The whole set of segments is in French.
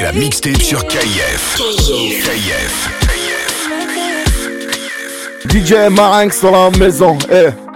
C'est la mixtape sur KIF. KIF. DJ Marinx dans la maison. Eh.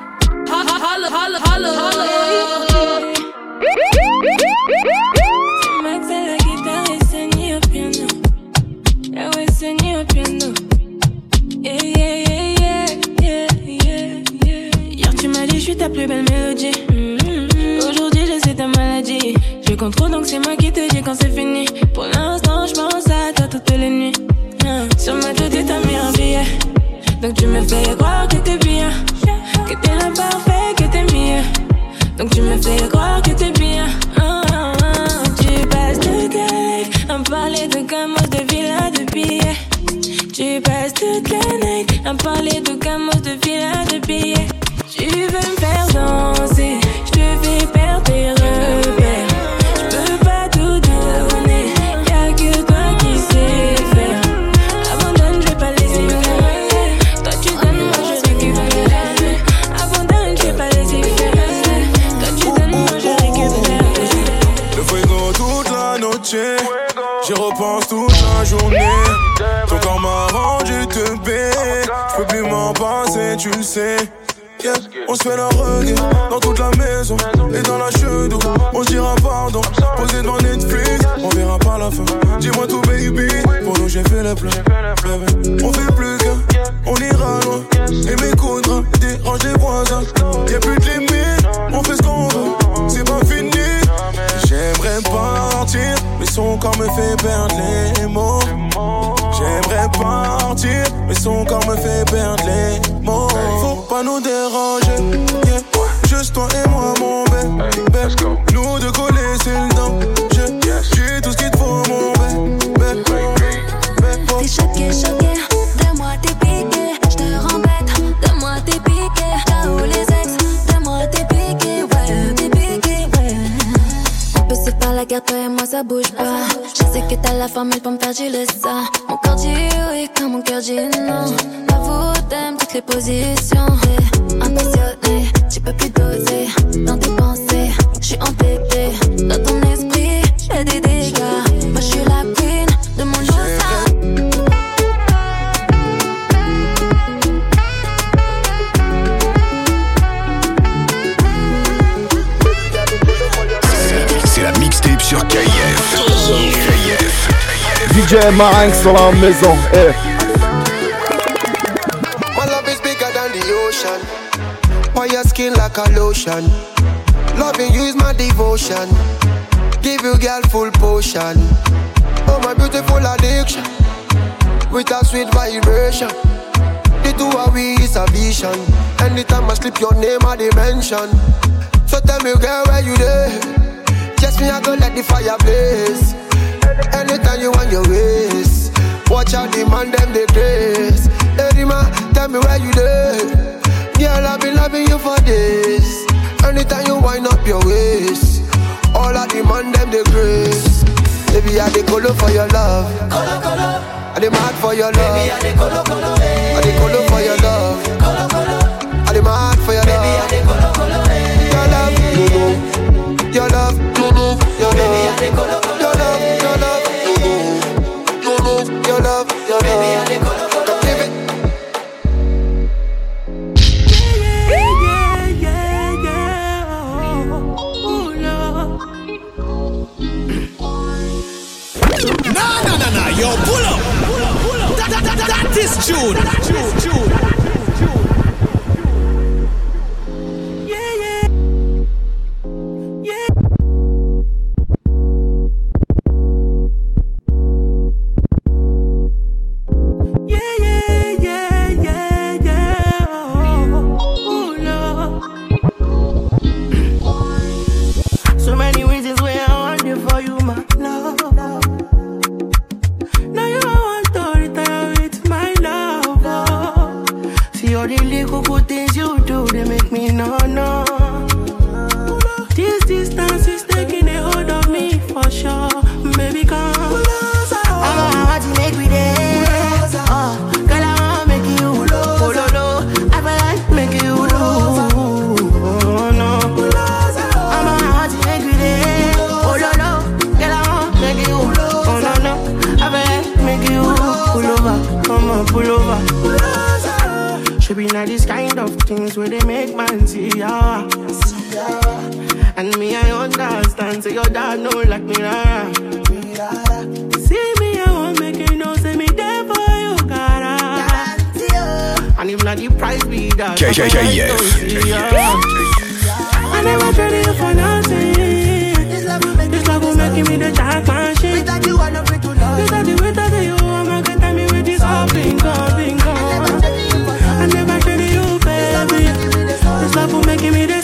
Dans la chedou. On dira pardon, posé devant Netflix. On verra pas la fin. Dis-moi tout, baby. Pour nous, j'ai fait le plein. On fait plus qu'un, on ira loin. Et m'écoutera, dérange les voisins. Y'a plus de limite, on fait ce qu'on veut. C'est pas fini. J'aimerais partir, mais son corps me fait perdre les mots. J'aimerais partir, mais son corps me fait perdre les mots. Faut pas nous déranger, La maison. Eh. My love is bigger than the ocean. Why your skin like a lotion? Loving you is my devotion. Give you girl full potion. Oh my beautiful addiction. With a sweet vibration. The two of we is a vision. Anytime I slip your name I dimension. So tell me girl where you there? Just me I go let the fire blaze. Anytime you want your ways. Watch out the man them they grace. Hey tell me where you there? Girl, I've been loving you for days. Anytime you wind up your waist, all of the man them they grace. Baby, I dey colo for your love. Colo colo. I dey mad for your love. Baby, I dey colo colo. I dey colo for your love. Colo colo. food. and say your dad no like me rara. See me, I won't make you know, say me there for you, cara. And if not, the price be that. Yeah, yeah, yeah, yeah. I never traded you for nothing. This love will make, this love will make me the jack machine. Without you, I don't break to love. Without you, without you, I'ma tell me with this all bingo, bingo. I never traded you, for nothing. This love will make me the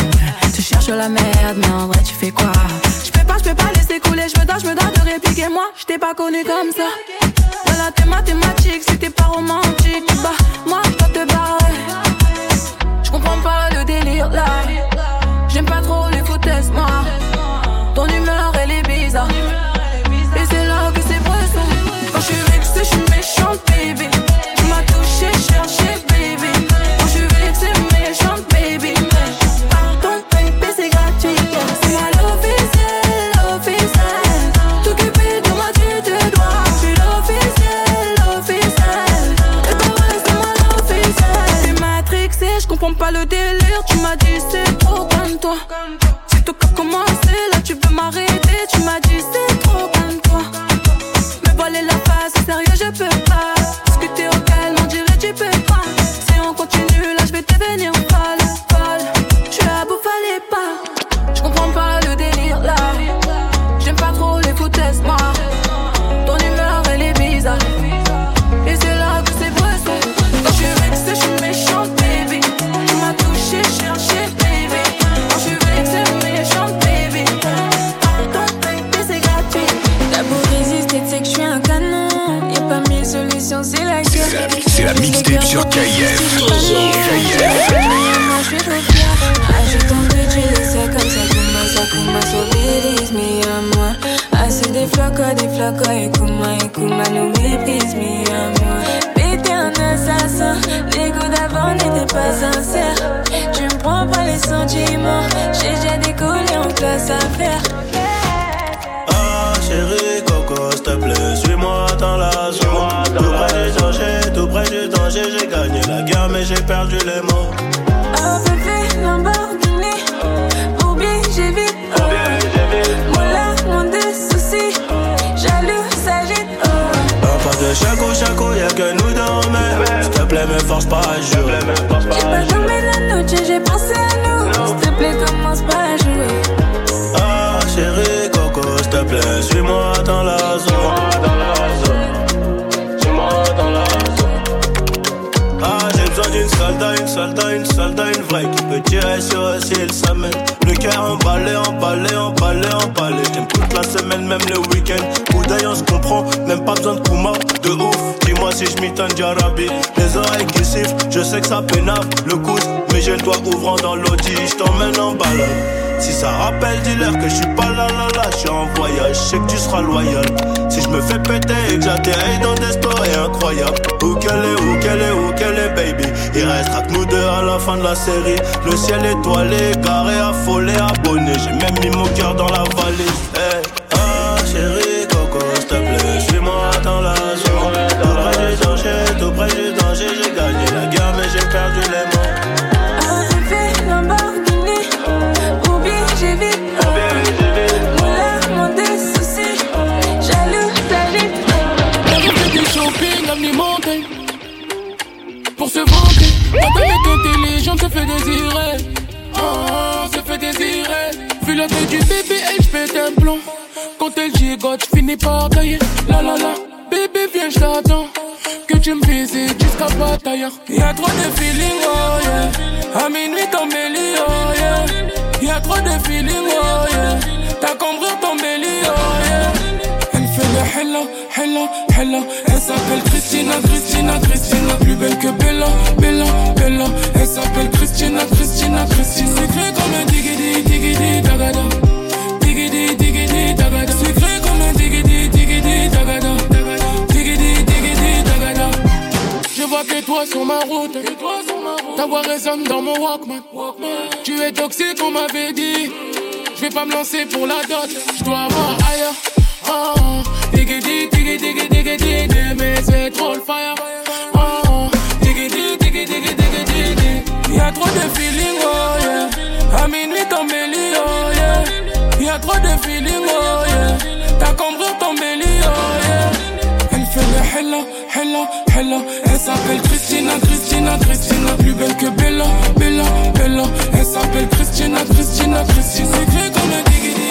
la merde, mais en vrai tu fais quoi? Je peux pas, je peux pas laisser couler, je me dois, je me dois de répliquer. Moi, je t'ai pas connu comme ça. Voilà tes mathématiques, que je suis pas là là là, je suis en voyage, je sais que tu seras loyal. Si je me fais péter et que j'atterris dans des stories incroyables, où qu'elle est, où qu'elle est, où qu'elle est, baby. Il restera que nous deux à la fin de la série. Le ciel étoilé, carré, affolé, abonné. J'ai même mis mon cœur dans la valise, hey. Vanter. Madame est intelligente, se fait désirer. Oh, se fait désirer. Vu la taille du bébé, elle pète un plomb. Quand elle gigote, finis par tailler. La la la, bébé, viens, j't'attends. Que tu me visites jusqu'à bataille. Y'a trop de feeling, oh yeah. À minuit, ton méli, oh yeah. Y'a trop de feeling, oh yeah. T'as compris ton belly, oh yeah. Hello, hello, hello. Elle s'appelle Christina, Christina, Christina. Plus belle que Bella, Bella, Bella. Elle s'appelle Christina, Christina, Christina. Secret comme un digidi, digidi, dagada. Digidi, digidi, dagada. Secret comme un digidi, digidi, dagada. Digidi, digidi, dagada. Je vois que toi sur ma route. Ta voix résonne dans mon Walkman. Tu es toxique, on m'avait dit. Je vais pas me lancer pour la dot. Je dois avoir ailleurs. Oh, digidi, digidi, digidi, digidi, mais c'est trop le fire. Oh, trop de feeling, oh yeah. À minuit, ton belly, oh yeah. Y'a trop de feeling, oh yeah. T'as compris ton belly, oh yeah. Elle fait le hello, hello, hello. Elle s'appelle Christina, Christina, Christina. Plus belle que Bella, Bella, Bella. Elle s'appelle Christina, Christina, Christina. Secret comme un digidi,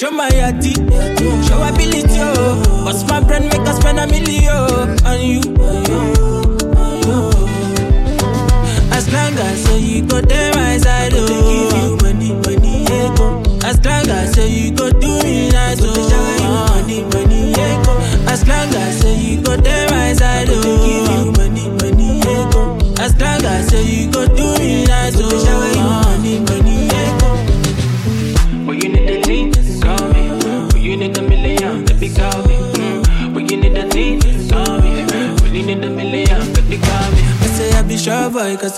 You're my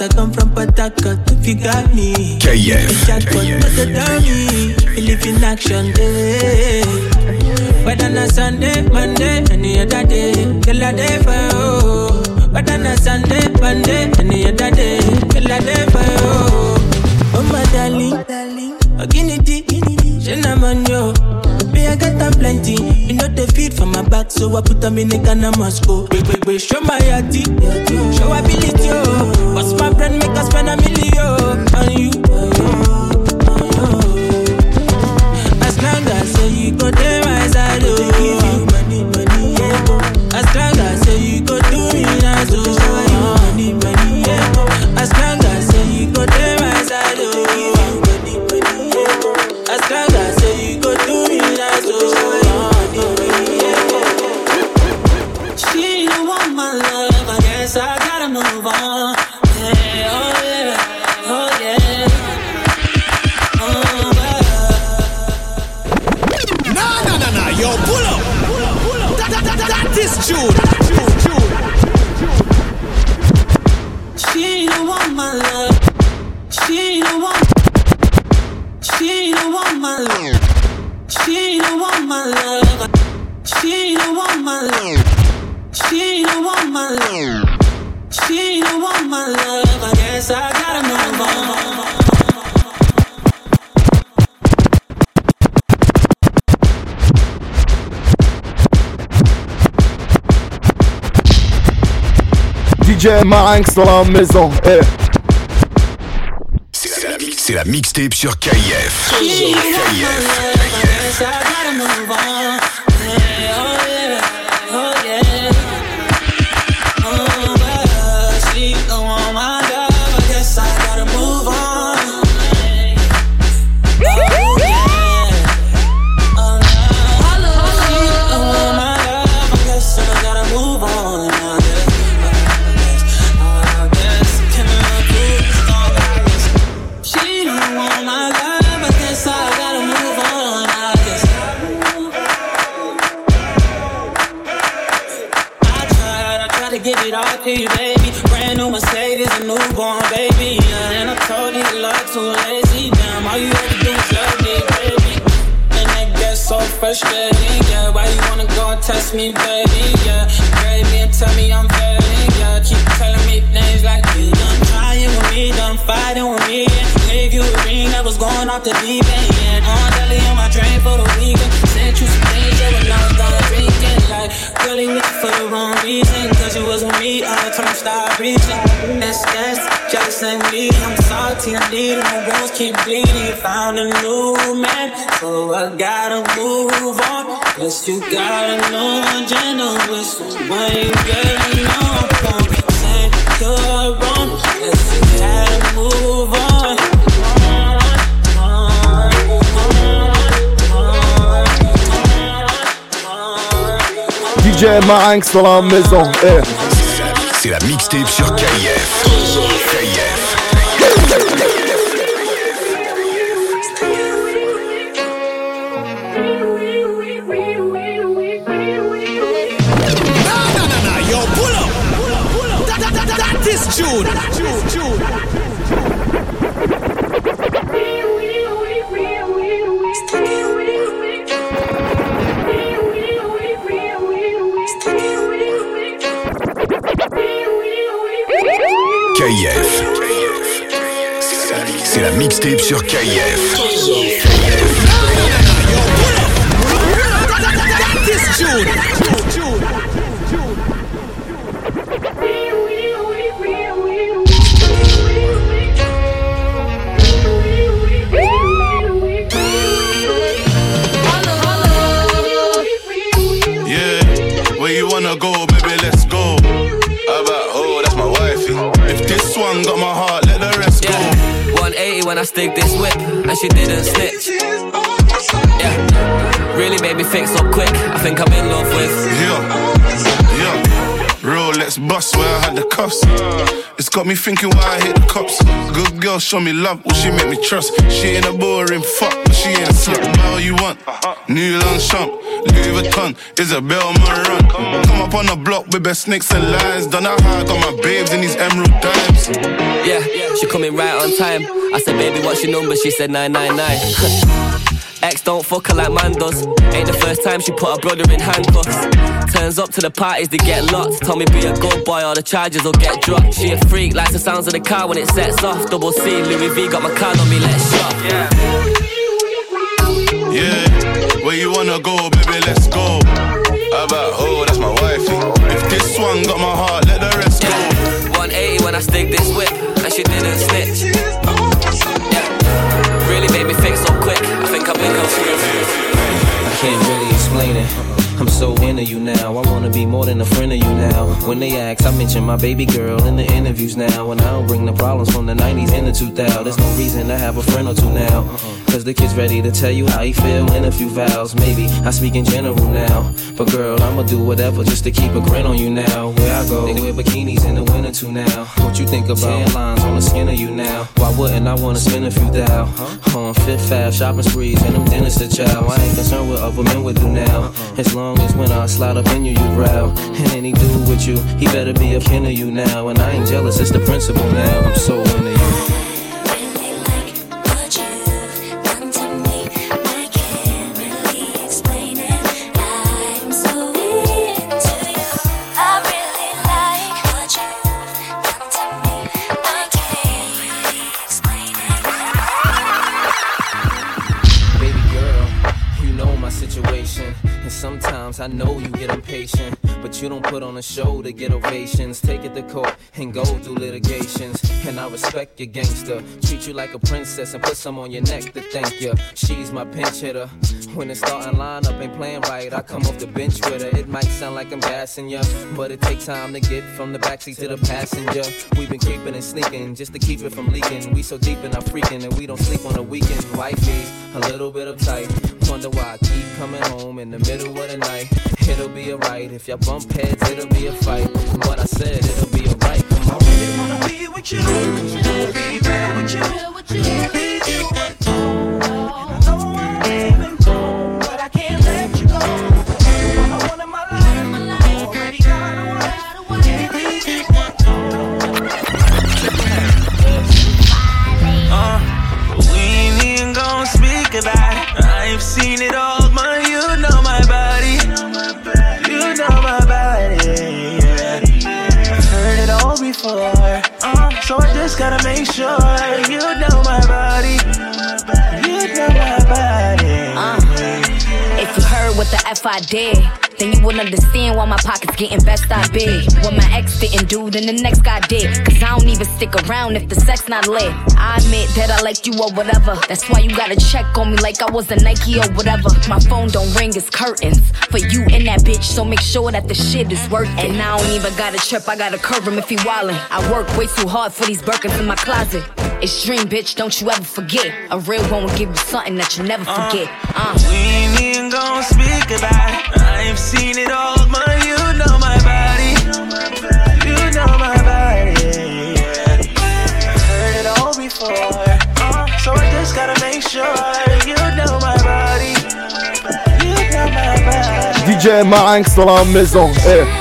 cause I come from Port Harcourt. If you got me, KF, Jackpot, but the dummy. Believe in action, day. Whether na Sunday, Monday, any other day. Till I day for you. Whether na Sunday, Monday, any other day. Till I day for you. Oh my darling, darling. Oh guinea dee, she na man yo. Me I got them plenty. They feed for my back, so I put them in the Ghana must go. Big big big, show my yati, show ability oh. What's my brand make us spend a million on you? DJ Marinx dans la maison, eh. C'est la, c'est la mixtape sur KIF. KIF. Go me, baby? Yeah, grade me and tell me I'm failing. Yeah, keep telling me things like you done trying with me, done fighting with me. Yeah, gave you a ring that was going off the deep end. Yeah, on daily on my drain for the weekend. Sent you some things when I was done drinking. Like, really looking for the wrong reason. Cause you was with me, all the time start reaching. That's, that's jealous and me. I'm salty, I need it. My wounds keep bleeding. Found a new man, so I gotta move on. Guess you gotta know I'm gentle with someone you gotta know. Don't say you're wrong. Guess you gotta move on. DJ Marinx dans la maison, eh. C'est la mixtape sur KIF. Mixtape sur KIF. I stick this whip, and she didn't snitch. Yeah, really made me think so quick. I think I'm in love with. Yeah, yeah. Rolex bust where I had the cuffs. It's got me thinking why I hit the cops. Good girl, show me love, will she make me trust? She ain't a boring fuck, but she ain't a slut. Buy all you want. Uh-huh. New Longchamp, Louis Vuitton, Isabel Marant. Come up on the block with best snakes and lines. Don't know how got my babes in these emerald dimes. Yeah, she coming right on time. I said, baby, what's your number? She said 999. Ex don't fuck her like man does. Ain't the first time she put her brother in handcuffs. Turns up to the parties to get locked. Told me be a good boy or the charges will get dropped. She a freak, likes the sounds of the car when it sets off. Double C, Louis V got my card on me, let's shop. Yeah, where you wanna go, baby, let's go. How about, oh, that's my wifey. If this one got my heart, let the rest go. 180 when I stick this whip, and she didn't snitch. Yeah, really made me think so quick. I think I've been I can't really explain it. I'm so into you now. I wanna be more than a friend of you now. When they ask, I mention my baby girl in the interviews now. And I don't bring the problems from the 90s and the 2000s. There's no reason to have a friend or two now. Uh-uh. Cause the kid's ready to tell you how he feel in a few vows. Maybe I speak in general now. But girl, I'ma do whatever just to keep a grin on you now. Where I go, they wear bikinis in the winter too now. What you think about tan lines on the skin of you now? Why wouldn't I wanna spend a few thou? On uh, Fifth Ave, shopping sprees, and them dinners to chow. I ain't concerned what other men would do now. Uh-uh. As long as when I slide up in you, you growl. And any dude with you, he better be a kin of you now. And I ain't jealous, it's the principle now. I'm so into you. You don't put on a show to get ovations. Take it to court and go through litigations. And I respect your gangster. Treat you like a princess and put some on your neck to thank you. She's my pinch hitter. When the starting lineup ain't playing right, I come off the bench with her. It might sound like I'm gassing ya, but it takes time to get from the backseat to the passenger. We've been creeping and sneaking just to keep it from leaking. We so deep in our freaking and we don't sleep on the weekend. Wifey's a little bit uptight. Wonder why I keep coming home in the middle of the night. It'll be alright if y'all bump heads, it'll be a fight. What I said, it'll be alright. I really wanna be with you, do, then the next guy did. Cause I don't even stick around if the sex not lit. I admit that I like you or whatever. That's why you gotta check on me like I was a Nike or whatever. My phone don't ring, it's curtains. For you and that bitch, so make sure that the shit is worth it. And I don't even gotta trip, I gotta curve him if he wildin'. I work way too hard for these Birkins in my closet. It's dream, bitch, don't you ever forget. A real one will give you something that you never forget. Uh. We ain't even gon' speak about it. I've seen it all, DJ Marinx dans la maison. Eh.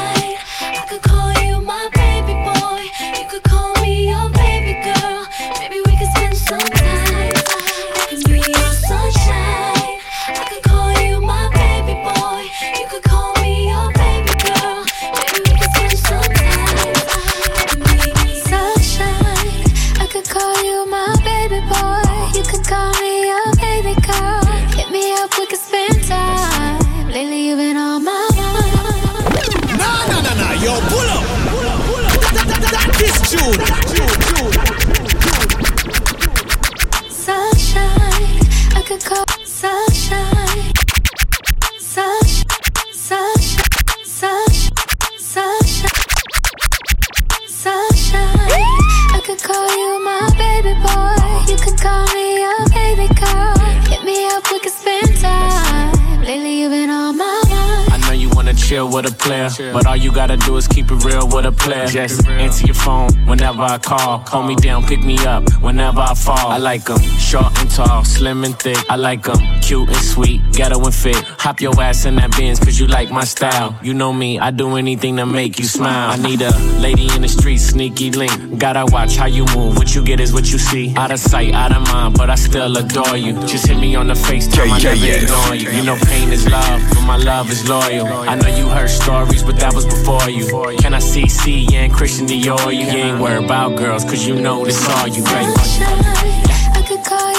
Gotta do is keep it real with a player. Just answer your phone whenever I call. Call me down, pick me up whenever I fall. I like 'em short and tall, slim and thick. I like 'em cute and sweet, ghetto and fit. Hop your ass in that Benz, cause you like my style. You know me, I do anything to make you smile. I need a lady in the street, sneaky link. Gotta watch how you move, what you get is what you see. Out of sight, out of mind, but I still adore you. Just hit me on the FaceTime, I never KKF. ignore you. You know pain is love, but my love is loyal. I know you heard stories, but that was before you. Can I see C and Christian Dior? You ain't worried about girls, cause you know this all you, baby. I could call you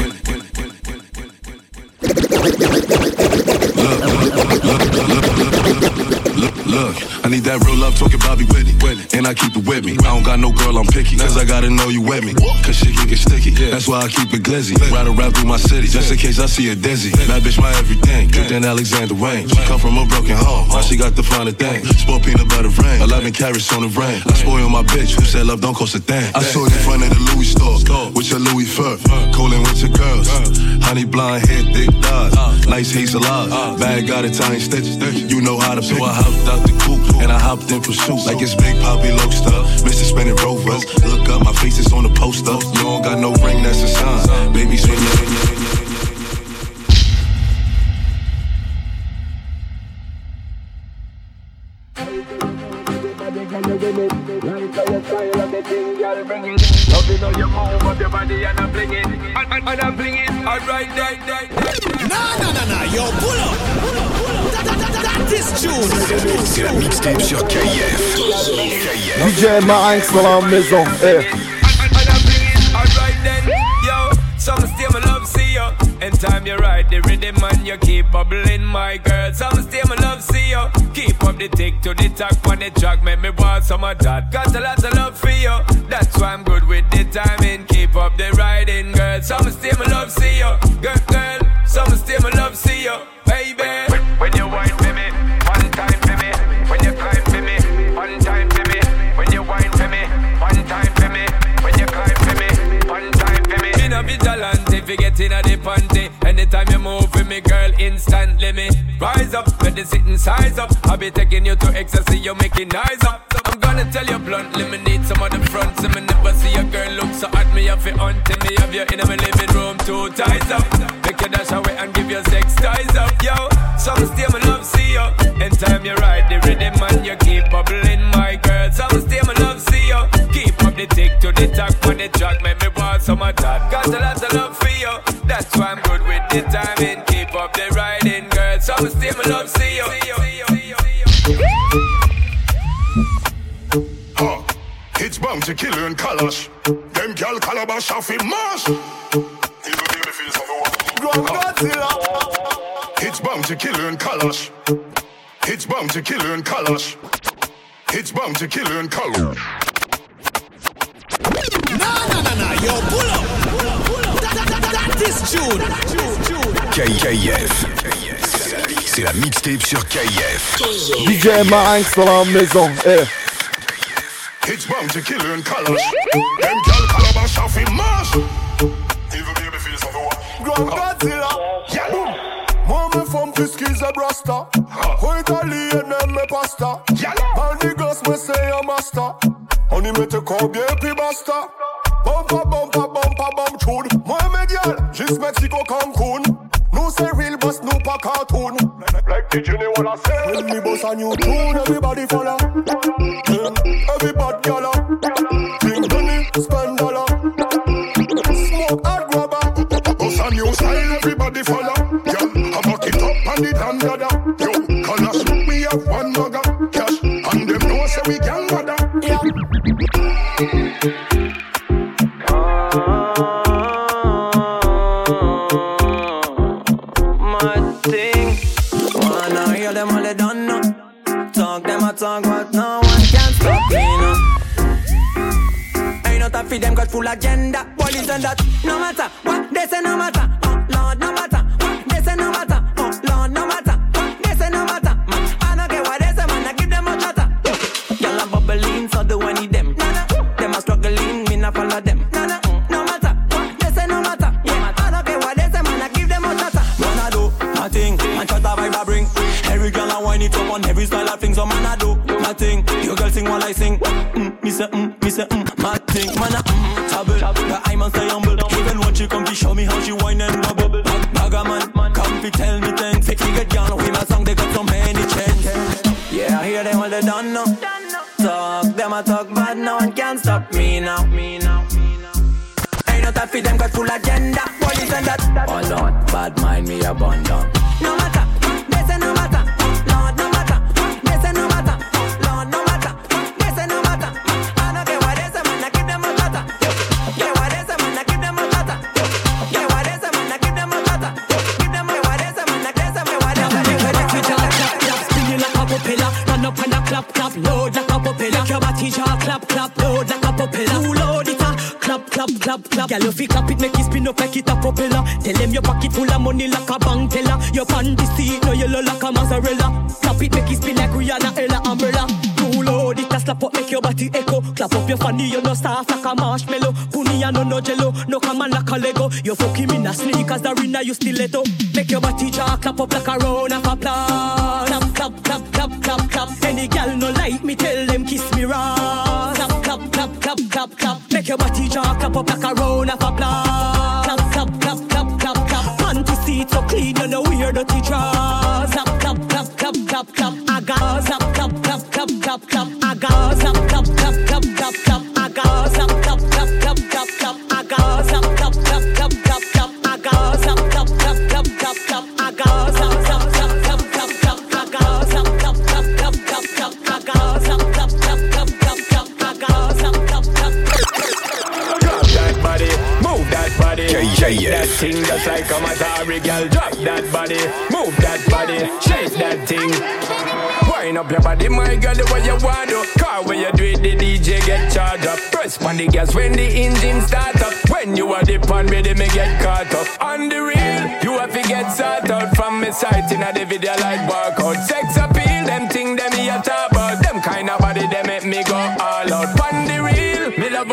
Venga, vale, vuelta. Look, I need that real love talking Bobby Whitney. And I keep it with me. I don't got no girl, I'm picky. Cause I gotta know you with me. Cause shit can get sticky. That's why I keep it glizzy. Ride around through my city. Just in case I see a dizzy. That bitch my everything. Good than Alexander Wayne. She come from a broken home. Now she got the finer thing. Sport peanut butter rain. 11 carats on the rain. I spoil my bitch. Who said love don't cost a thing. I saw you in front of the Louis store. With your Louis fur. Coolin' with your girls. Honey blonde hair, thick thighs. Nice hazel eyes. Bag got Italian stitches. You know how to pick. So I hopped out the coupe and I hopped in pursuit. Like it's Big Poppy Loaster. Mr. Spinning Rovers. Look up, my face is on the poster. You don't got no ring, that's a sign. Baby, swing limit. Like how your style and the thing, girl, bring it. Love it how you move up your body and I'm blinging. And, and, and I'm blinging. Alright, right, right, right. Nah, nah, nah, nah, yo, pull up. Pull that, that is tune. C'est la mixtape sur KF. KF. DJ Marinx dans la maison. Alright then, yo, some stay my love see you. And time you ride the rhythm and you keep bubbling, my girl. Some stay my love see you. Keep up the tick to the talk on the track, make me want some of that. Got a lot of love for you. That's why I'm good with the timing. Keep up the riding, girl. Some stay my love see you, girl, girl. Some stay my love see you, baby. When, when you wine you get in a the panty. Anytime you move with me, girl, instantly me rise up. Let the sitting size up. I'll be taking you to ecstasy, you making noise up. I'm gonna tell you bluntly, me need some of the fronts. And me never see a girl look so hot. Me have it hunting me, have you in my living room, two ties up. Make you dash away and give you sex ties up, yo. Some stay my love, see you. Anytime you ride the rhythm and you keep bubbling, my girl. Some stay my love, see you. Keep up the tick to the talk some of that. Got a lot of love for you. That's why I'm good with the timing. Keep up the riding, girl. Some stay my love, see you. Huh. It's bound to kill you in colors. Them girl calabash off in mash. It's bound to kill you in colors. It's bound to kill you in colors. It's bound to kill you in colors. KF. C'est la mixtape sur KF. DJ Marinx dans la maison. Eh. It's bound to kill you in colors. Them girl calabash off in mash. Even baby feels of a Grand Godzilla. Brasta. Italien même me pasta. Say a master. Basta. Moi me gyal, juste Mexico Cancun. Nous c'est real boss, nous pas cartoon. Like the you know what say? When me boss a new tune, everybody follow. Yeah. Everybody gala. Bring money, spend dollar. Smoke hard grabber. Boss a new style, everybody follow. Girl, I back it up on the damn dada. Yo, colors, we have one mugger. Cash, and them know say we can bother. my full agenda. Police and that, no matter what they say, no matter. Oh Lord, no matter what they say, no matter. Oh Lord, no matter what they say, no matter. Man, I don't care what they say, man, I give them a chatter. Y'all a bubbling, so do I need them. Them a struggling, me not follow them. No matter what they say, no matter. Yeah, I don't care what they say, man, I give them a chatter. Man, I do my thing, and shut vibe I bring. Every girl I whine it up on every style I fling, so man I do my thing. Your girl sing while I sing. Mm, me say mm, me say mm, my thing, man I mm, trouble. But I must stay humble. Even when she come to show me how she whine and bubble. Bag, bagger man, come to tell me things. You get girl with my song, they got so many chains. Yeah, I hear them all they done now. Talk, them I talk bad, no one can stop me now. Me now. Ain't no time for them got full agenda. Police and that. Oh Lord, bad mind me abandon. No matter, Girl, you clap it, make it spin up like it a propeller. Tell them your pocket full of money like a bank teller. Your panty seat no yellow like a mozzarella. Clap it, make it spin like Rihanna, Ella, umbrella. Too load oh, it a slap up, make your body echo. Clap up your fanny, you no soft like a marshmallow. Puni and no no jello, no come on like a Lego. You fuck him in a sneakers, the arena you stiletto. Make your body jaw clap up like a round of applause. Clap clap clap up like a round of applause. Clap clap clap clap clap clap. Panty seat so clean, you know wear dirty drawers. Like a Matari girl. Drop that body, move that body, shake that thing. Wind up your body, my girl, the way you want to. Car when you do it, the DJ get charged up. Press on the gas when the engine start up. When you are dip on me, they me get caught up. On the real, you have to get sort out from me sight in a the video like barcode.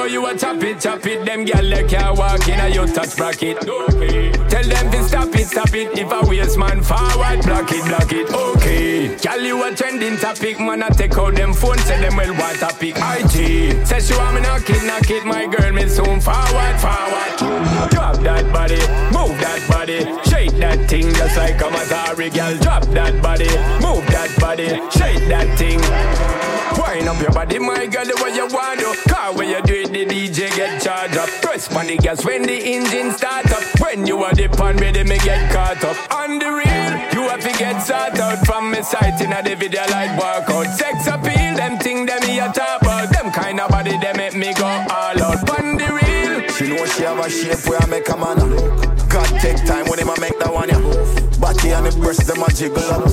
You a chop it, chop it. Them gyal they can't walk in a you touch bracket. Okay. Tell them to stop it, stop it. If a waste man forward, block it, block it. Okay. Gyal you a trending topic, man. I take out them phone, say them well what topic. IG. Say she want me knock it, knock it. My girl, me soon forward, forward. Drop that body, move that body, shake that thing just like a Matari girl. Drop that body, move that body, shake that thing. Wind up your body, my girl, the way you want to. Car when you DJ get charged up. Press on the gas when the engine start up. When you are the pan ready, me get caught up. On the real, you have to get sort out from me sight in a the video like workout. Sex appeal, them thing them here top about. Them kind of body, they make me go all out. On the real, She know she have a shape where I make a man. God take time when him a make that one, yeah. Body and the breast, them a jiggle up.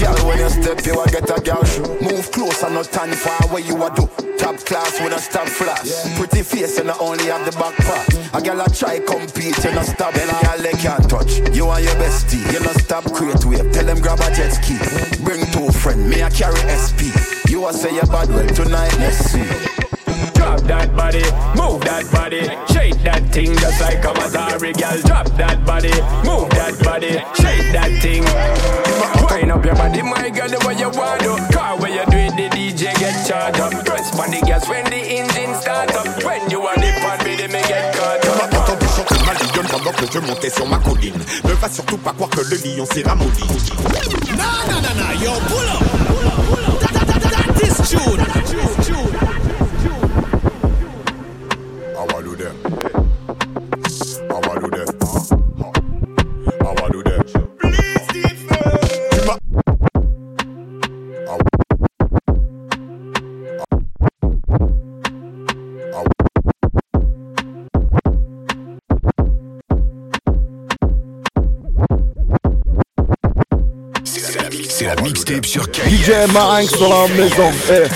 Girl, when you step, you a get a girl shoe. Move close and not stand far where you a do. Top class with a stop flash. Pretty face and I only have the back part. A girl a try compete, you not stop. Then a girl they can't touch. You and your bestie, you not stop create wave. Tell them grab a jet ski. Bring two friend, me a carry SP. You a say you bad well tonight, let's see. Drop that body, move that body, shake that thing just like a Matari girl. Drop that body, move that body, shake that thing. Wind up your body, my girl, the way you want to. Car where you do it, the DJ get charged up. Press on the gas when the engine start up. When you are the pan, baby, me get caught up. ma lionne pendant que je montais sur ma colline. Ne va surtout pas croire que le lion s'est ramolli. Nah, nah, nah, nah, yo, pull up. Pull up, pull up. That, that, that, that is June. June, sur KIF. DJ Marinx dans la maison. Eh.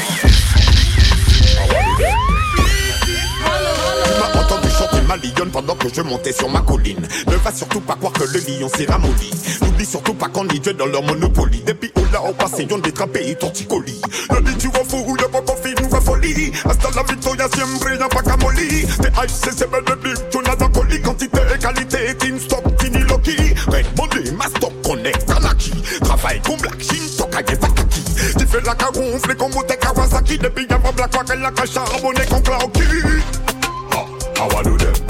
Tu m'as entendu chanter ma lionne pendant que je montais sur ma colline. Ne va surtout pas croire que le lion s'est ramolli. N'oublie surtout pas qu'on y dans leur monopoly. Depuis où là, au passé, on détrapé et torticolis. Le lit du refou ou le poco film nous folie. Hasta la victoria siempre y'a pas qu'à molly. T'es ice, c'est belle de bif, tu n'as colis. Quantité et qualité, team stock, fini Loki. Red Monday, Mastock, Connect, Kanaki. Travail comme Black Shin, Kawasaki Tu fais la caronfle comme au Kawasaki. Depuis avant Black Rock, elle a caché charbonné comme Clanky How I do that?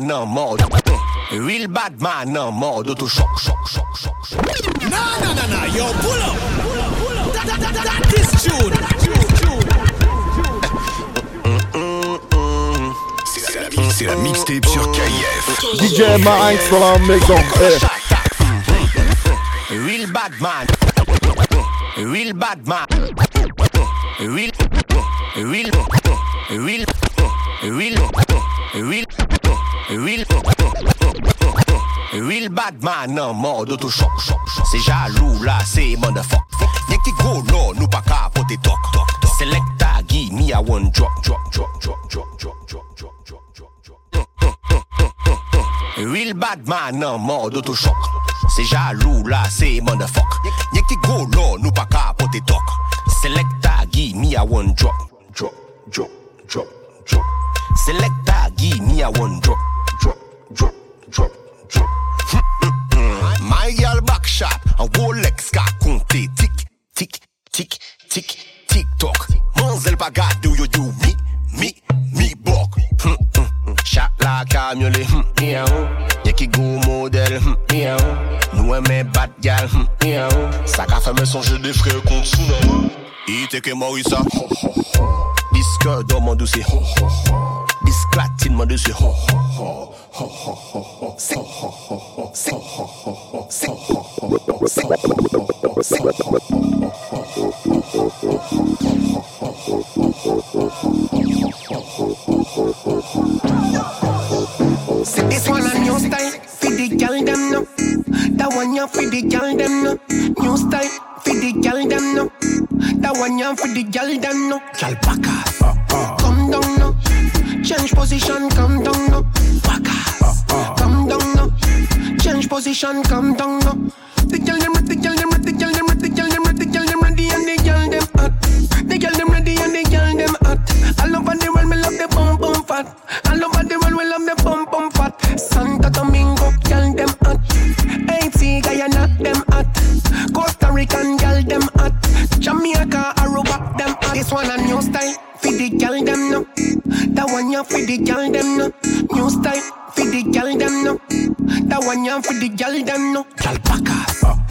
Man en mode. Real bad man en mode auto-choc, choc, choc, choc, choc. Nah, nah, nah, nah, yo, pull up. Pull up, pull up. That, that, that, that is June. C'est la, mixtape sur KIF. DJ Marinx dans la maison. Eh. Real bad man. Real bad man. Real. Real. Real. Real. Real. Real bad man en mode auto-choc. choc. C'est jaloux là, c'est motherfuck. Y'a qui là, nous pas capoter toc. Selecta, give me a one drop, drop, drop, drop, drop, drop, drop, drop, drop, drop. Real bad man en mode auto-choc. C'est jaloux là, c'est motherfuck. Y'a qui gros là, nous pas capoter toc. Selecta, give me a one drop, drop, drop, drop, drop. Selecta, give me a one drop, My gal back shot, an Rolex ka konte Tik, tik, tik, tik, tik tok Manzel pa gade yo yo mi, mi, mi bok. Hmm, hmm, hmm. Shot la kamyole, ye ki go model Nou eme bat gal, sa ka feme sonje de fre kont sou nan Ite ke morisa, diske do mandou se This clatting, man, this ho ho ho ho ho See this one a new style, for the girl them no. That one you for the girl them no. New style, for the girl them no. That one you for the girl them no. Girl back up, come down no. Change position, come down no. Back off. Come down no. Change position, come down no. The girl them ready, the girl them ready, the girl them ready, the girl them ready, girl them ready, and the girl them hot. The girl them ready and the girl them hot. All over the world, me love the bum bum fat. For the girl them no. Back off.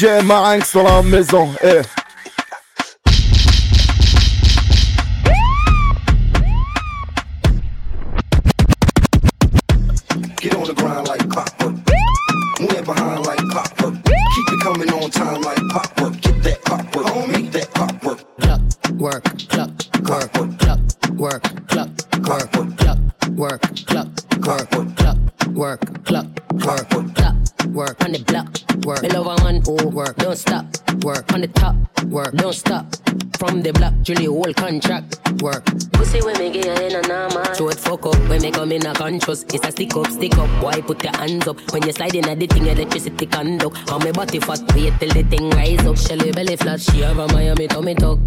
DJ meringue sur la maison. Eh. From the block till whole contract work. Pussy when me get in a I'm So it fuck up when me come in a conscious. It's a stick up, stick up. Why put your hands up. When you slide in a the thing, electricity conduct. On my body fat, wait till the thing rise up. Shelly belly flat, she have a Miami tummy tuck.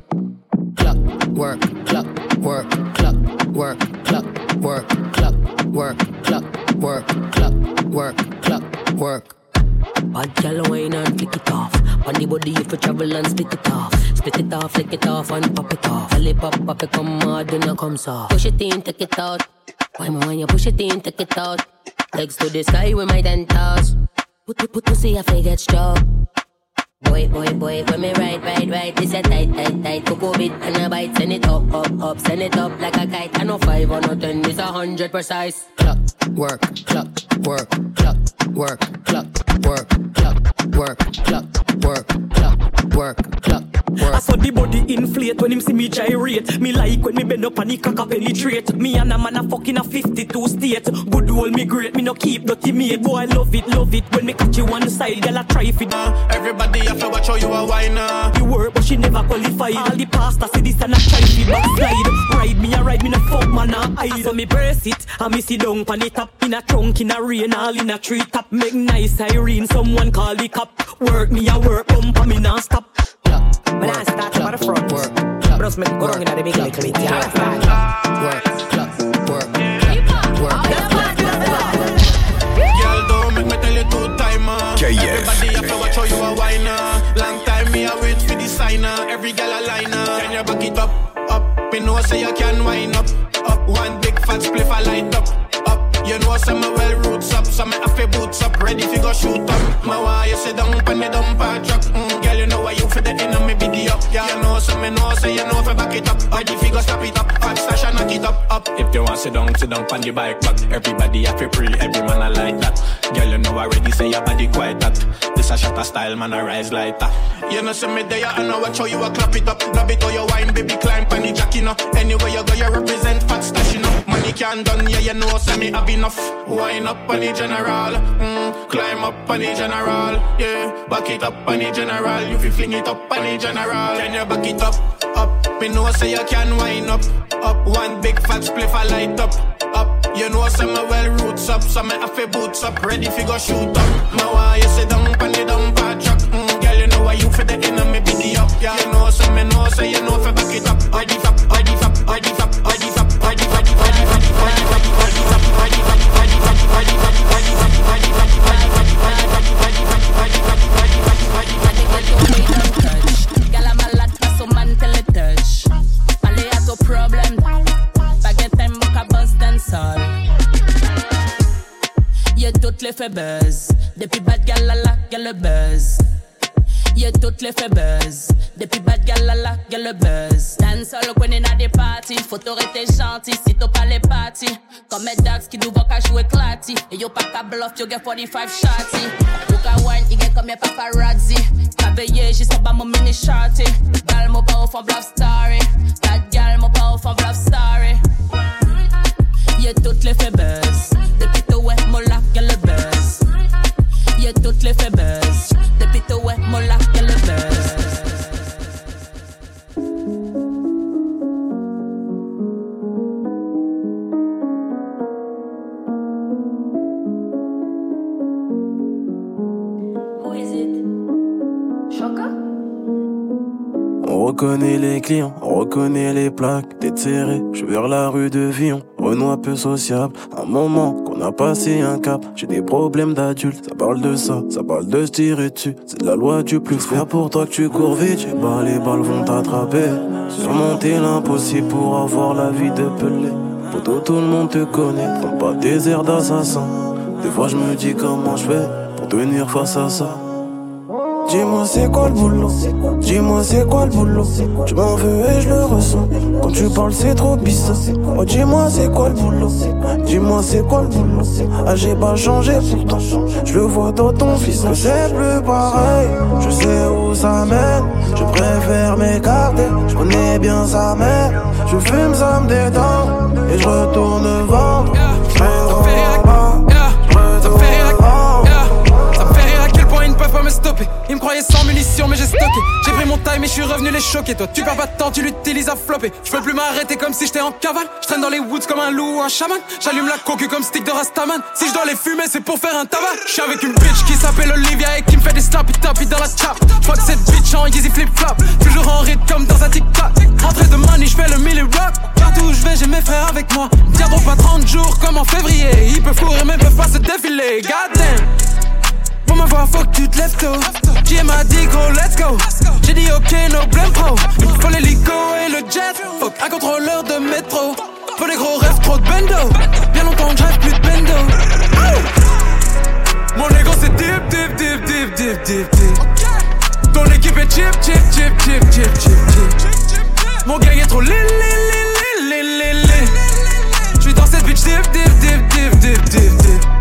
Clock, work, clock, work, clock, work, clock, work, clock, work, clock, work, clock, work, clock, work. Bad yellow wine and flick it off. On the body if you travel and spit it off. Split it off, flick it off and pop it off. Alley pop, pop it, come hard, then come off. Push it in, take it out. Why more when you push it in, take it out. Legs to the sky with my dentals. Put, put, put if I forget strong. Boy, boy, boy, when me ride, ride, ride, this a tight, tight, tight, cocoa bit and a bite, send it up, up, up, send it up like a kite, I know five or no ten, it's a hundred precise. Cluck work, cluck work, cluck work, cluck work, cluck work, cluck work, cluck work, cluck work. I saw the body inflate when him see me gyrate. Me like when me bend up and he cock up penetrate. Me and a man a fucking a 52 state. Good old me great, me no keep dirty mate. Boy, I love it, love it when me catch you one side, girl I try for fit. Everybody you watch how you a whiner. You uh. work, but she never qualified. All the pasta see this and I try fi backslide. Ride me a ride, me no fuck man a eyes. So me brace it, and me sit down pan it up In a trunk, in a rain, all in a tree top. Make nice Irene, someone call the cop. Work me a work, pump me non stop. When I start up at the front work, bros make go wrong in the big little bit. Yeah, work, work, work, work. Okay, yeah. Everybody have to watch how you a whiner. Long time me a wait for the signer. Every gal a liner. Can you back it up, up? Me know say you can wind up, up. One big fat spliff a light up, up. You know say some well roots up, some have a boots up, ready fi go shoot up. My why you sit down pon the dumper truck, mm, girl you know why you for the enemy be the up. Yeah, you know some me know say you know fi back it up, Ready fi go stop it up up, up. If you want sit down, sit down on your bike back. Everybody have feel free, every man I like that. Girl, you know already say your body quite that. This a shot style, man, I rise like that. You know, see me there, I know what show you a clap it up. love it or your wine, baby, climb on the jack, you know. Anywhere you go, you represent fat stash, you know. Money can't done, yeah, you know, send me have enough. Wine up on the general. Mm. Climb up on the general, yeah. Back it up on the general. You fi fling it up on the general. Can you back it up, up? Me know say you can wind up, up. One big fat spliff I light up, up. You know say my well roots up, so me have boots up, ready fi go shoot up. Now why you sit down on the down bad truck, mm, girl you know why you fi the enemy beat the up, yeah. You know say me know say you know fi back it up, I the top, les fait buzz. Depuis bad gal la la, le buzz. Y'a toutes les fait. Depuis bad gal la la, gal le buzz. Dancehall when in a des parties. Faut t'arrêter gentil si t'as pas les parties. Comme mes dogs qui nous voient qu'à jouer clati. Et yo pas qu'à bluff, yo get 45 shotty. Ou qu'à wine, il get comme y'a paparazzi. Veiller, j'y sens pas mon mini shorty. Gal mon pas au fond bluff story. Bad gal mon pas au fond bluff story. Y'a toutes les fait. Depuis tout ouais, mon lac, y'a le buzz. Y'a toutes les fait. Mon lac, y'a le buzz. Who is it? Choca? On reconnaît les clients, on reconnaît les plaques, tête serrée, je vers la rue de Villon. Renault un peu sociable, un moment qu'on a passé un cap. J'ai des problèmes d'adulte, ça parle de ça, ça parle de se tirer dessus. C'est de la loi du plus. Faire pour toi que tu cours vite, les balles vont t'attraper. Surmonter l'impossible pour avoir la vie de Pelé. Poto, tout le monde te connaît, prends pas des airs d'assassin. Des fois je me dis comment je fais pour tenir face à ça. Dis-moi c'est quoi le boulot? Dis-moi c'est quoi le boulot? Je m'en veux et je le ressens. Quand tu parles c'est trop bizarre Oh dis-moi c'est quoi le boulot? Dis-moi c'est quoi le boulot? Ah j'ai pas changé pourtant. Je le vois dans ton fils. C'est plus pareil. Je sais où ça mène. Je préfère m'écarter. Je connais bien sa mère. Je fume ça me détend. Et je retourne vendre mais j'ai stocké. J'ai pris mon time et je suis revenu les choquer. Toi, tu perds pas de temps, tu l'utilises à flopper. Je peux plus m'arrêter comme si j'étais en cavale. Je traîne dans les woods comme un loup ou un chaman. J'allume la coque comme stick de Rastaman. Si je dois les fumer, c'est pour faire un tabac. Je suis avec une bitch qui s'appelle Olivia et qui me fait des slappy tappy dans la chap. Que cette bitch en easy flip flop. Toujours en rythme comme dans un tic-tac. Rentrée de money, je fais le mille rock. Partout où je vais, j'ai mes frères avec moi. Tiendront pas 30 jours comme en février. Ils peuvent courir, mais peuvent pas se défiler. Goddamn. Pour ma voix, faut que tu te lèves tôt. Qui m'a dit gros, let's go. J'ai dit ok, no blame pro. Faut l'hélico et le jet. Faut un contrôleur de métro. Faut les gros rêves, trop de bendo. Bien longtemps je plus de bendo. Mon ego c'est dip, dip, dip, dip, dip, dip, dip. Ton équipe est chip, chip, chip, chip, chip, chip, chip. Mon gang est trop li, li, li, li, li, li, J'suis dans cette bitch dip, dip, dip, dip, dip, dip, dip.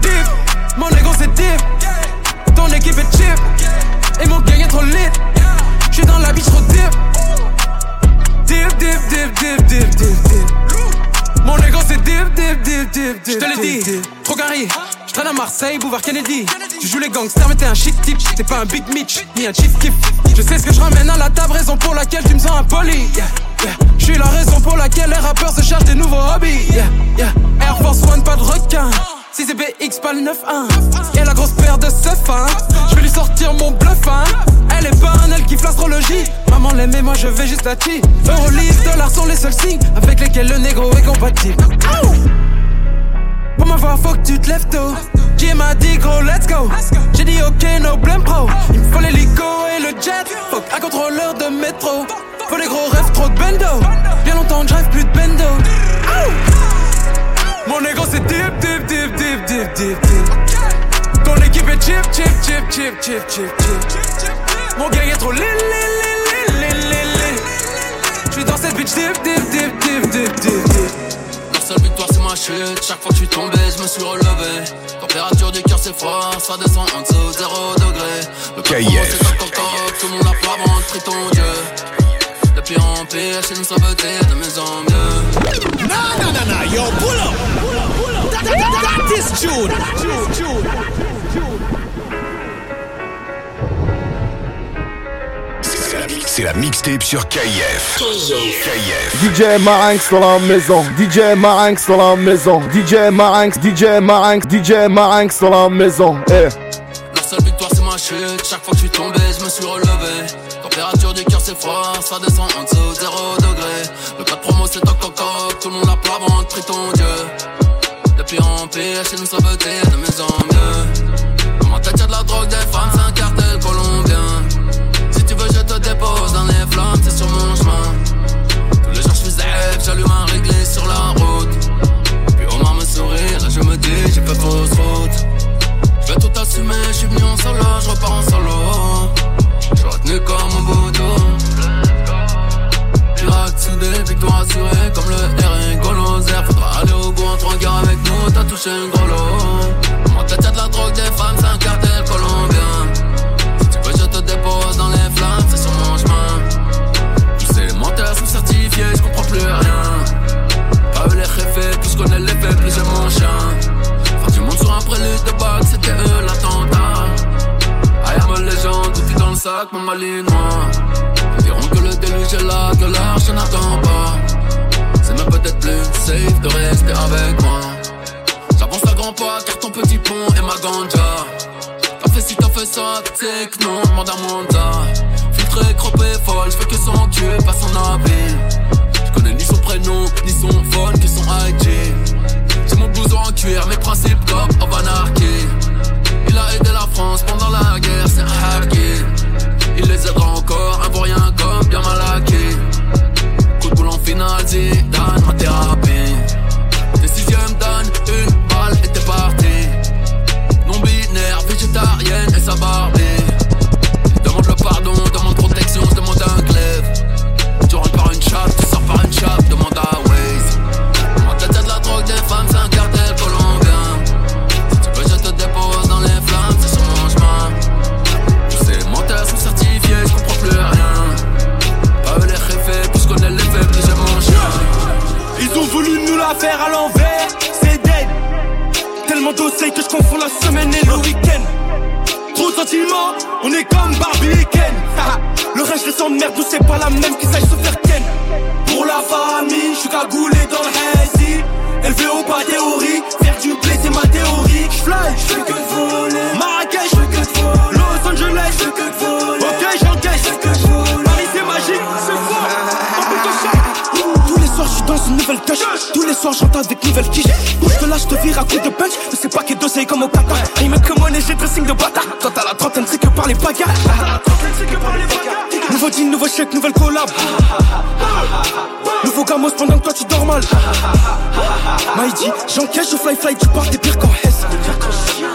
Ton équipe est chip Et mon gang est trop lit J'suis dans la bitch trop dip Dip, dip, dip, dip, dip, dip, dip Mon ego c'est dip, dip, dip, dip, dip J'te l'ai dit, trop carré je traîne à Marseille, Bouvard Kennedy. Tu joues les gangsters, mais t'es un shit type. T'es pas un Big Mitch, ni un Chief Kip. Je sais ce que je ramène à la table, raison pour laquelle tu me sens impoli. Yeah, yeah. Je suis la raison pour laquelle les rappeurs se cherchent des nouveaux hobbies. Yeah, yeah. Air Force One, pas de requin. Si c'est BX, pas le 9-1. Et la grosse paire de seuf, hein. Je vais lui sortir mon bluff, hein. Elle est bonne, elle kiffe l'astrologie. Maman l'aime et moi je vais juste la chi. Eurolise, dollars sont les seuls signes avec lesquels le négro est compatible. Pour ma voix, faut que tu te lèves tôt. Qui m'a dit gros, let's go. J'ai dit ok, no blame pro. Il me faut l'hélico et le jet. Un contrôleur de métro. Faut les gros rêves, trop de bendo. Bien longtemps je rêve plus de bendo. Mon ego c'est dip, dip, dip, dip, dip, dip, dip. Ton équipe est chip, chip, chip, chip, chip, chip, chip. Mon gang est trop li, li, li, li, li, li. J'suis dans cette bitch dip, dip, dip, dip, dip, dip, dip. La seule victoire c'est ma chute, chaque fois que je suis tombé, je me suis relevé. Température du cœur c'est froid, ça descend en dessous 0 degré. Le KF. c'est un coq, tout le monde a prie ton Dieu. De pire en pire, c'est une saboté de mieux en mieux. Nah, nah, nah, nah, yo, pull up. Pull up, pull up. That, that, that, that is June. June, June. C'est la, mixtape sur KF. KF. DJ Marinx dans la maison, DJ Marinx dans la maison, DJ Marinx, DJ Marinx, DJ Marinx dans la maison. Eh. La seule victoire c'est ma chute, chaque fois que je suis tombé, je me suis relevé. C'est froid, ça descend en dessous 0 degré. Le code promo c'est un coco, tout le monde a plat ventre, prie ton Dieu. De pire en pire, chez nous ça veut dire de mieux en mieux. Dans ma tête y'a de la drogue, des femmes, c'est un cartel colombien. Si tu veux, je te dépose dans les flammes, c'est sur mon chemin. Tous les jours je suis zèbre, j'allume un réglé sur la route. Puis Omar me sourit, là je me dis, j'ai fait fausse route. Je vais tout assumer, je suis venu en solo, je repars en solo. Je retenu comme un bouton. Pirate soudé, victoire assurée, comme le R1 Golozer. Faudra aller au bout en trois guerres avec nous, t'as touché un gros lot. Ma tête y'a de la drogue, des femmes, c'est un cartel colombien. Si tu veux, je te dépose dans les flammes, c'est sur mon chemin. Tous ces menteurs sont certifiés, je comprends plus rien. Pas les réfés, plus je connais les faits, plus j'ai mon chien. Fin du monde sur un prélude de bague, sac, même ma ligne noire. Ils diront que le déluge est là, que l'heure je n'attends pas. C'est même peut-être plus safe de rester avec moi. J'avance à grands pas, car ton petit pont est ma ganja. T'as fait ci, t'as fait ça, c'est que non, demande à. Filtré, croppé, folle, j'fais que son cul, pas son habit. J'connais ni son prénom, ni son phone, que son IG. Ciseaux en cuir, mes principes comme of anarchy. Il a aidé la France pendant la guerre, c'est un hacky. Il les aidera encore, un pour rien comme bien malaqué. Coup de boule en finale, Dan, ma thérapie. J'encaisse, je fly fly, tu pars, t'es pire qu'en.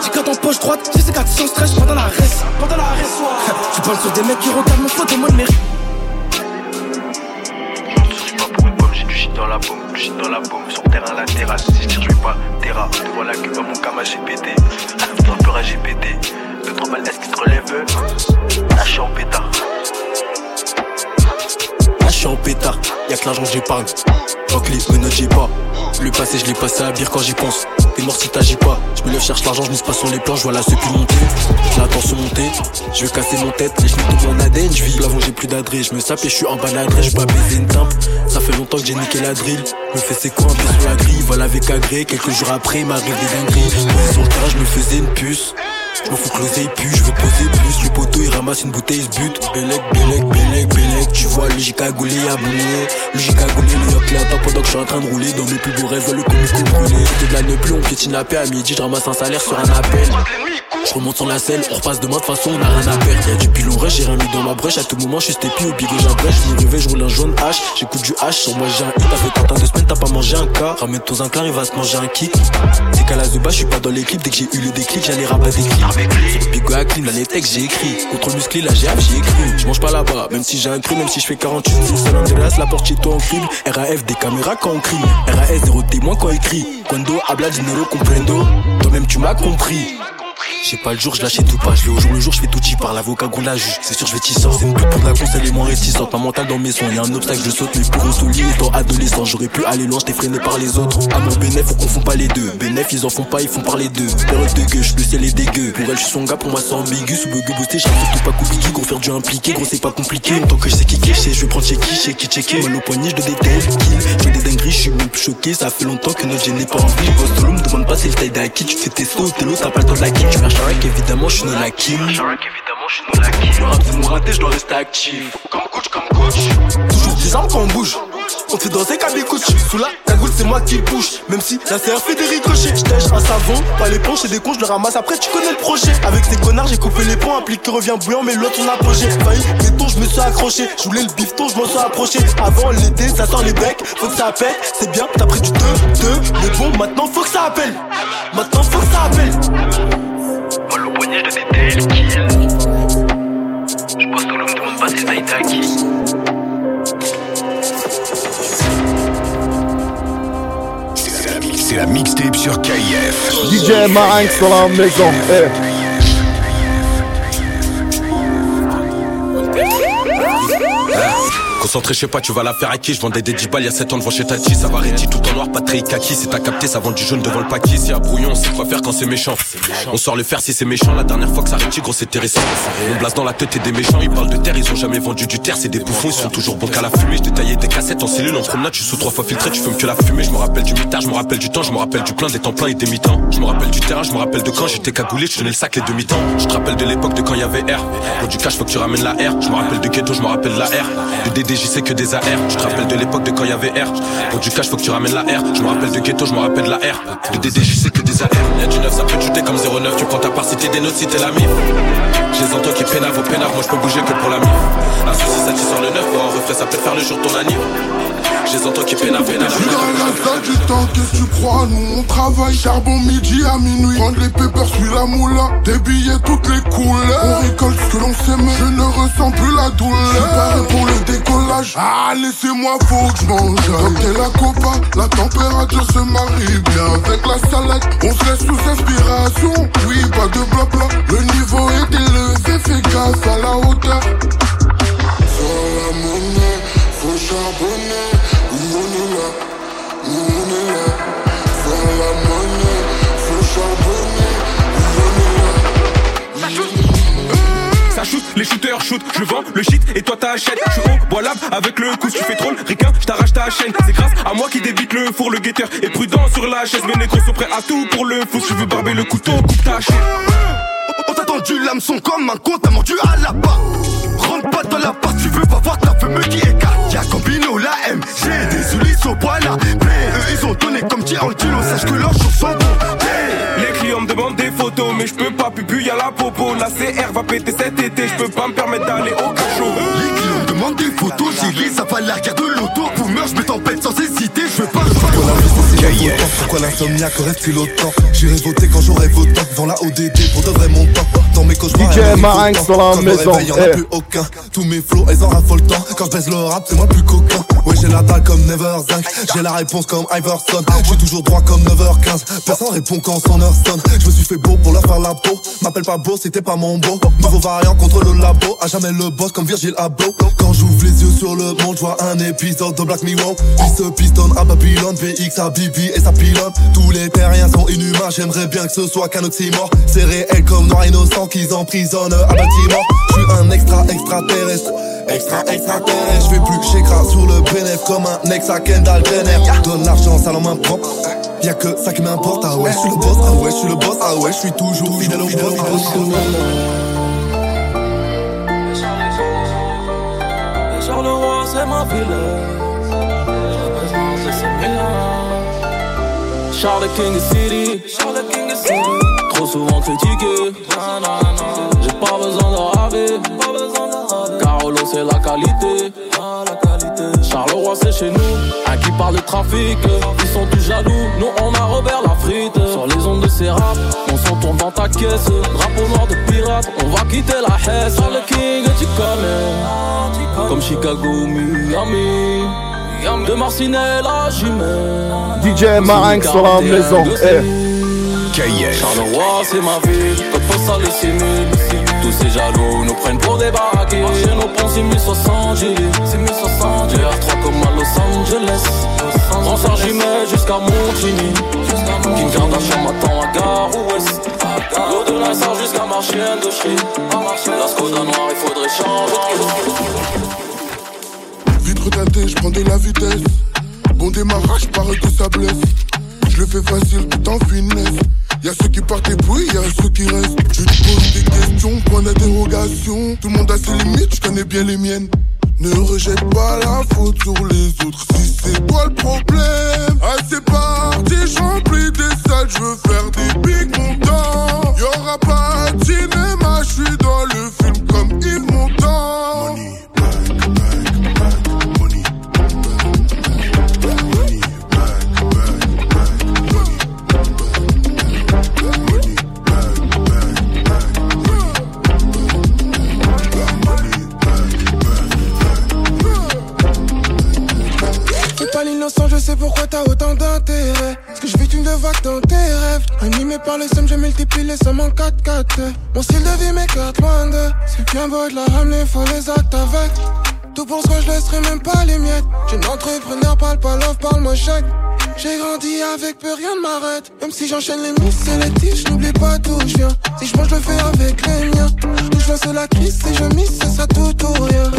J'ai qu'à en poche droite, j'ai ces 4 sans stress pendant la reste. Pendant la reste, Tu parles sur des mecs qui regardent mon faute, moi de mérite. J'ai du shit dans la bombe, shit dans la bombe, sur terrain la terrasse. Si je je vais pas terra. Devant la queue, mon cam GPT. Dans le peur à GPT. Le 3 balles, est-ce qu'il te relève Lâche en pétard. Je suis en pétard, y'a que l'argent que j'épargne. Le passé, je l'ai passé à bire quand j'y pense. T'es mort si t'agis pas. Je me lève, cherche l'argent, je mise pas sur les plans, je vois la secu monter. Je l'attends se monter, je vais casser mon tête, les genoux tombent en ADN, je vis. J'ai plus d'adresse, je me sape et je suis en bas de l'adresse, je pas baiser une timpe. Ça fait longtemps que j'ai niqué la drill. Me fais un peu sur la grille, voilà avec agré. Quelques jours après, il m'arrive des dingueries. Sur le terrain, je me faisais une puce. Je m'en fous que l'oseille pue, je veux poser plus. Le poteau il ramasse une bouteille, il se bute. Bélec, bélec, bélec, bélec. Tu vois, le giga gaulé, abonné. Le giga gaulé, le yoke là, pendant que je suis en train de rouler. Dans mes plus beaux rêves, le comico brûlé. C'était de la plus, on piétine la paix. À midi, je ramasse un salaire sur un appel. Je remonte sur la selle, on repasse de toute façon on a rien à perdre. Y'a du pilon rush, j'ai rien mis dans ma brèche. À tout moment, je suis steppy au bigot, j'abrèche. Je me réveille, je roule un jaune H. J'écoute du H, sur moi j'ai un hit. T'as fait tant de semaines, t'as pas mangé un cas. Ramène ton inclin, il va se manger un kick. C'est qu'à la Zuba, je suis pas dans l'équipe. Dès que j'ai eu le déclic, j'allais rabattre des clips. Sur bigot à clean, là les textes j'ai écrit. Contre musclé, la GF, j'ai écrit. Je mange pas là-bas, même si j'ai un cru, même si je fais 48. San Andreas, la porte chez toi en crime. RAF, des caméras quand on crie. RAS, zéro témoin quand écrit. Quando habla dinero comprendo. Toi-même, tu m'as compris. J'ai pas le jour, je lâchais tout pas, je vais au jour le jour, je fais tout chi par l'avocat gros la juge. C'est sûr, je vais t'y sortir. C'est pute pour la conseil et moins réticente. Ma mentale dans mes sons, y'a un obstacle, je saute, mais pour au soulier étant adolescent, j'aurais pu aller loin, j'étais freiné par les autres. À mon bénéf, qu'on font pas les deux. Bénéf, ils en font pas, ils font parler d'eux. Période de gueule, le ciel est dégueu. Pour elle, je suis son gars, pour moi, c'est ambigu. Sous bug boosté, j'ai surtout pas compliqué. Gros, faire du impliqué, gros, c'est pas compliqué. Tant que je sais qui je sais, je prendre chez qui, chez qui checker. Mal au poignet, je dois déteste. Je des dingueries, je suis même plus choqué. Ça fait longtemps que notre n'est pas rempli. Post demande pas le taille d'acquis. Tu fais tes sauts, t'es l'autre, t'as pas le la avec, évidemment, je suis dans la Kim. Le rap c'est mon raté, je dois rester actif. Comme coach, comme coach. Toujours des armes quand on bouge. On fait danser comme. Sous la cagoule, c'est moi qui push. Même si la CR fait des ricochets. J'tèche un savon, pas les ponts, c'est des cons, je le ramasse. Après, tu connais le projet. Avec ces connards, j'ai coupé les ponts. Applique qui revient bouillant, mais l'autre on approché. Failli, béton, je me suis accroché. Je voulais le bifton, je m'en suis approché. Avant l'été, ça sort les becs. Faut que ça appelle. C'est bien, t'as pris du 2, 2. Mais bon, maintenant faut que ça appelle. Maintenant faut que ça appelle. Mal au poignet, je dois détester le kill. Je pense que l'homme demande pas a été acquis. C'est la mixtape sur KIF. DJ Marinx dans la maison. Eh. Concentré, je sais pas, tu vas la faire à qui? Je vendais des 10 balles il y a 7 ans devant chez Tati. Ça va rédi tout en noir, très kaki. C'est t'as capté, ça vend du jaune devant le paquet. Si a brouillon, c'est quoi faire quand c'est méchant. On sort le fer si c'est méchant. La dernière fois que ça réti, gros, c'était récent. On blase dans la tête et des méchants. Ils parlent de terre, ils ont jamais vendu du terre. C'est des bouffons, ils sont toujours bons qu'à la fumée. Je détaillais des cassettes en cellule, en promenade. Je suis sous trois fois filtré, tu fumes que la fumée. Je me rappelle du mitard, je me rappelle du temps, je me rappelle du plein des temps pleins et des mi-temps. Je me rappelle du terrain, je me rappelle de quand j'étais cagoulé, je tenais le sac les demi-temps. Je te rappelle de l'époque de quand y avait R. Pour du cash, faut que tu ramènes la R. Je me rappelle du ghetto, je me rappelle la R. Le DDG JC que des AR. Tu te rappelles de l'époque de quand il y avait R. Pour du cash, faut que tu ramènes la R. Je me rappelle de ghetto, je me rappelle de la R. De DD, JC que des AR. Y'a du neuf, ça peut chuter comme 09. Tu prends ta part, si des notes, si t'es la mif. Je les qui pénavent au pénave, moi je peux bouger que pour la mif. Un souci, ça le neuf, ou un reflet, ça peut faire le jour ton anniv. Je les entends qui pénavent, pénavent. Je la salle du temps, qu'est-ce que tu crois Nous on travaille charbon midi à minuit. Prendre les papers, suis la moula. Des billets, toutes les couleurs. On récolte ce que l'on sème. Je ne ressens plus la douleur. Je pour le décollage. Ah, laissez-moi, faut que je mange. La copa, la température se marie bien avec la salade. On se laisse sous inspiration. Oui, pas de blabla. Le niveau est élevé, fais gaffe à la hauteur. Sur la monnaie, Ça shoot, les shooters shoot, je vends le shit et toi t'achètes. Je suis au bois lab avec le coup, tu fais troll, ricain, je t'arrache ta chaîne. C'est grâce à moi qui débite le four, le guetteur est prudent sur la chaise. Mes négros sont prêts à tout pour le fou. Tu veux barber le couteau, coupe ta chaîne. On t'a tendu l'hameçon comme un con, t'as mordu à la barre. Rentre pas dans la part, tu veux pas voir ta femme qui écarte. Y'a Combino, la M, j'ai des Ulysse au bois là. Eux, ils ont donné comme Tarantino, sache que leurs chansons sont Les clients me demandent des photos, mais je peux pas, pupu y'a la popo. La CR va péter cet été, je peux pas me permettre d'aller au cachot. Les clients me demandent des photos, j'ai les ça la de l'auto. Pour meurtre, je mets tempête sans hésiter, je veux pas Pourquoi l'insomniaque reste-t-il autant J'irai voter quand j'aurai votant Devant la ODD pour de vrai montant Dans mes cauchemars DJ Marinx dans la Quand maison, y'en a eh. plus aucun. Tous mes flots, elles en raffolent tant. Quand je baisse le rap, c'est moi le plus coquin. Ouais j'ai la dalle comme Never Zinc J'ai la réponse comme Iverson. Je suis toujours droit comme 9h15 Personne répond quand son heure sonne. Je me suis fait beau pour leur faire la peau. M'appelle pas beau, c'était pas mon beau. Nouveau variant contre le labo. À jamais le boss comme Virgil Abloh. Quand j'ouvre les yeux sur le monde, je vois un épisode de Black Mirror. Puis se pistonne à Babylone VX à Et sa pilote Tous les terriens sont inhumains J'aimerais bien que ce soit qu'un oxymore C'est réel comme noir innocent qu'ils emprisonnent à Baltimore Je suis un extra extraterrestre Extra extraterrestre Je fais plus chécra sur le bénéf Comme un ex à Kendall Jenner Donne l'argent, ça main propre Y'a que ça qui m'importe, ah ouais, je suis le boss, ah ouais, je suis le boss, ah ouais, je suis toujours fidèle au boss, ah. Charleroi, c'est ma ville. Je représente les 100 Charles King City. Charles King City. Trop souvent critiqué. J'ai pas besoin de raver. Carolo, c'est la qualité. Charleroi, c'est chez nous. À qui parle de trafic, ils sont tous jaloux. Nous, on a Robert la frite. Sur les ondes de ces rap, on s'en tourne dans ta caisse. Drapeau noir de pirate, on va quitter la Hesse. Charles King, tu connais. Comme Chicago Miami. De Marcinelle à Jumel. DJ Marinx dans la maison, eh. Charleroi, c'est ma ville, code postal le 6000 Tous ces jaloux nous prennent pour des baraqués. Chez nos ponts 6060 G 6060 GR3 comme à Los Angeles. Transfert Jumel jusqu'à Montigny. Kim Kardashian m'attend à Gare Ouest. L'eau de Nassau jusqu'à Marchienne de Chez La Skoda noire, il faudrait changer Je prends de la vitesse. Bon démarrage, paraît que ça blesse. Je le fais facile tout en finesse. Y'a ceux qui partent et puis y'a ceux qui restent. Je te pose des questions, point d'interrogation. Tout le monde a ses limites, je connais bien les miennes. Ne rejette pas la faute sur les autres si c'est toi le problème. Ah, c'est parti, j'remplis des salles, je veux faire des big montants. Y'aura pas de cinéma, je suis dans le film comme Yves sais pourquoi t'as autant d'intérêt. Ce que je vis, tu ne vois que dans tes rêves. Animé par les sommes, je multiplie les sommes en 4 4 Mon style de vie m'écarte loin de. C'est bien beau de la ramener, faut les actes avec. Tout pour soi, je laisserai même pas les miettes. J'ai une entrepreneur, parle pas love, parle-moi chèque. J'ai grandi avec peu, rien ne m'arrête. Même si j'enchaîne les mises sélectifs, je n'oublie pas d'où je viens. Si je mange, je le fais avec les miens. D'où je c'est la crise, si je mise, c'est ça tout ou rien.